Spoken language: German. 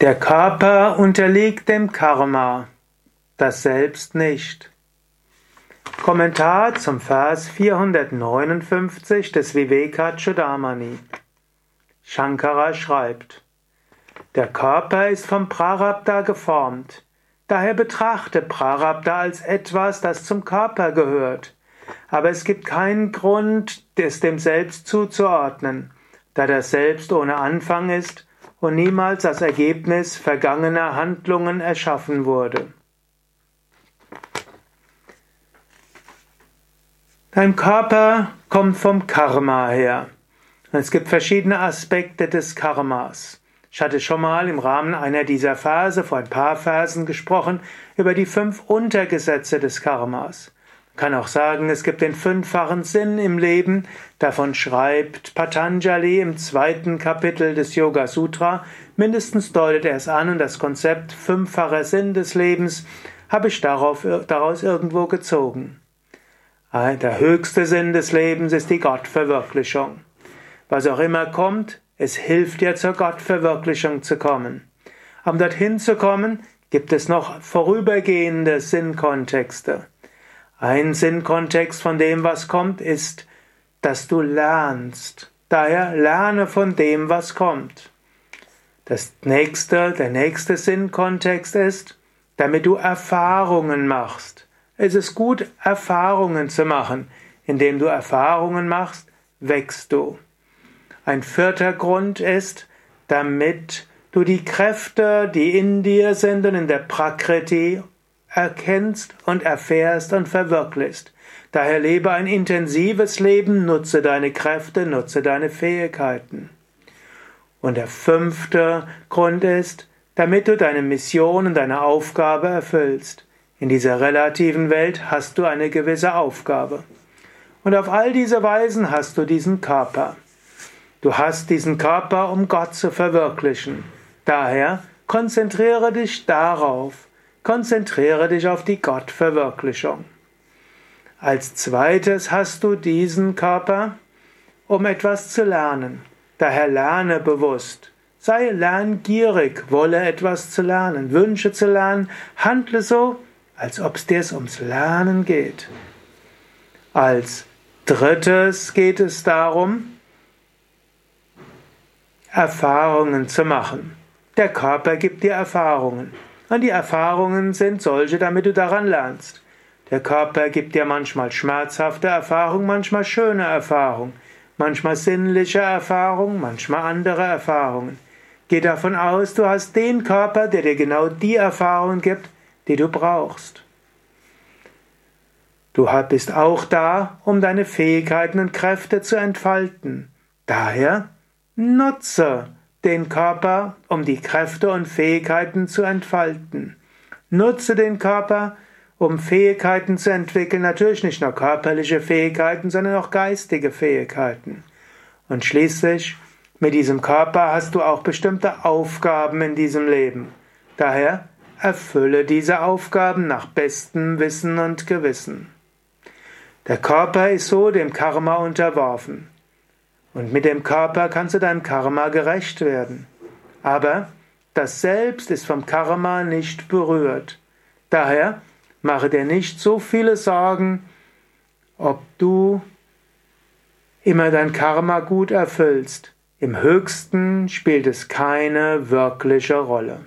Der Körper unterliegt dem Karma, das Selbst nicht. Kommentar zum Vers 459 des Vivekachudamani. Shankara schreibt, der Körper ist vom Prarabdha geformt. Daher betrachte Prarabdha als etwas, das zum Körper gehört. Aber es gibt keinen Grund, es dem Selbst zuzuordnen, da das Selbst ohne Anfang ist und niemals als Ergebnis vergangener Handlungen erschaffen wurde. Dein Körper kommt vom Karma her. Es gibt verschiedene Aspekte des Karmas. Ich hatte schon mal im Rahmen einer dieser Verse, vor ein paar Versen gesprochen, über die fünf Untergesetze des Karmas kann auch sagen, es gibt den fünffachen Sinn im Leben. Davon schreibt Patanjali im zweiten Kapitel des Yoga Sutra. Mindestens deutet er es an und das Konzept fünffacher Sinn des Lebens habe ich darauf, daraus irgendwo gezogen. Der höchste Sinn des Lebens ist die Gottverwirklichung. Was auch immer kommt, es hilft dir zur Gottverwirklichung zu kommen. Um dorthin zu kommen, gibt es noch vorübergehende Sinnkontexte. Ein Sinnkontext von dem, was kommt, ist, dass du lernst. Daher lerne von dem, was kommt. Das nächste, der nächste Sinnkontext ist, damit du Erfahrungen machst. Es ist gut, Erfahrungen zu machen. Indem du Erfahrungen machst, wächst du. Ein vierter Grund ist, damit du die Kräfte, die in dir sind und in der Prakriti erkennst und erfährst und verwirklichst. Daher lebe ein intensives Leben, nutze deine Kräfte, nutze deine Fähigkeiten. Und der fünfte Grund ist, damit du deine Mission und deine Aufgabe erfüllst. In dieser relativen Welt hast du eine gewisse Aufgabe. Und auf all diese Weisen hast du diesen Körper. Du hast diesen Körper, um Gott zu verwirklichen. Daher konzentriere dich darauf. Konzentriere dich auf die Gottverwirklichung. Als zweites hast du diesen Körper, um etwas zu lernen. Daher lerne bewusst. Sei lerngierig, wolle etwas zu lernen, wünsche zu lernen, handle so, als ob es dir ums Lernen geht. Als drittes geht es darum, Erfahrungen zu machen. Der Körper gibt dir Erfahrungen. Und die Erfahrungen sind solche, damit du daran lernst. Der Körper gibt dir manchmal schmerzhafte Erfahrungen, manchmal schöne Erfahrungen, manchmal sinnliche Erfahrungen, manchmal andere Erfahrungen. Geh davon aus, du hast den Körper, der dir genau die Erfahrungen gibt, die du brauchst. Du bist auch da, um deine Fähigkeiten und Kräfte zu entfalten. Daher nutze den Körper, um die Kräfte und Fähigkeiten zu entfalten. Nutze den Körper, um Fähigkeiten zu entwickeln, natürlich nicht nur körperliche Fähigkeiten, sondern auch geistige Fähigkeiten. Und schließlich, mit diesem Körper hast du auch bestimmte Aufgaben in diesem Leben. Daher erfülle diese Aufgaben nach bestem Wissen und Gewissen. Der Körper ist so dem Karma unterworfen. Und mit dem Körper kannst du deinem Karma gerecht werden. Aber das Selbst ist vom Karma nicht berührt. Daher mache dir nicht so viele Sorgen, ob du immer dein Karma gut erfüllst. Im höchsten spielt es keine wirkliche Rolle.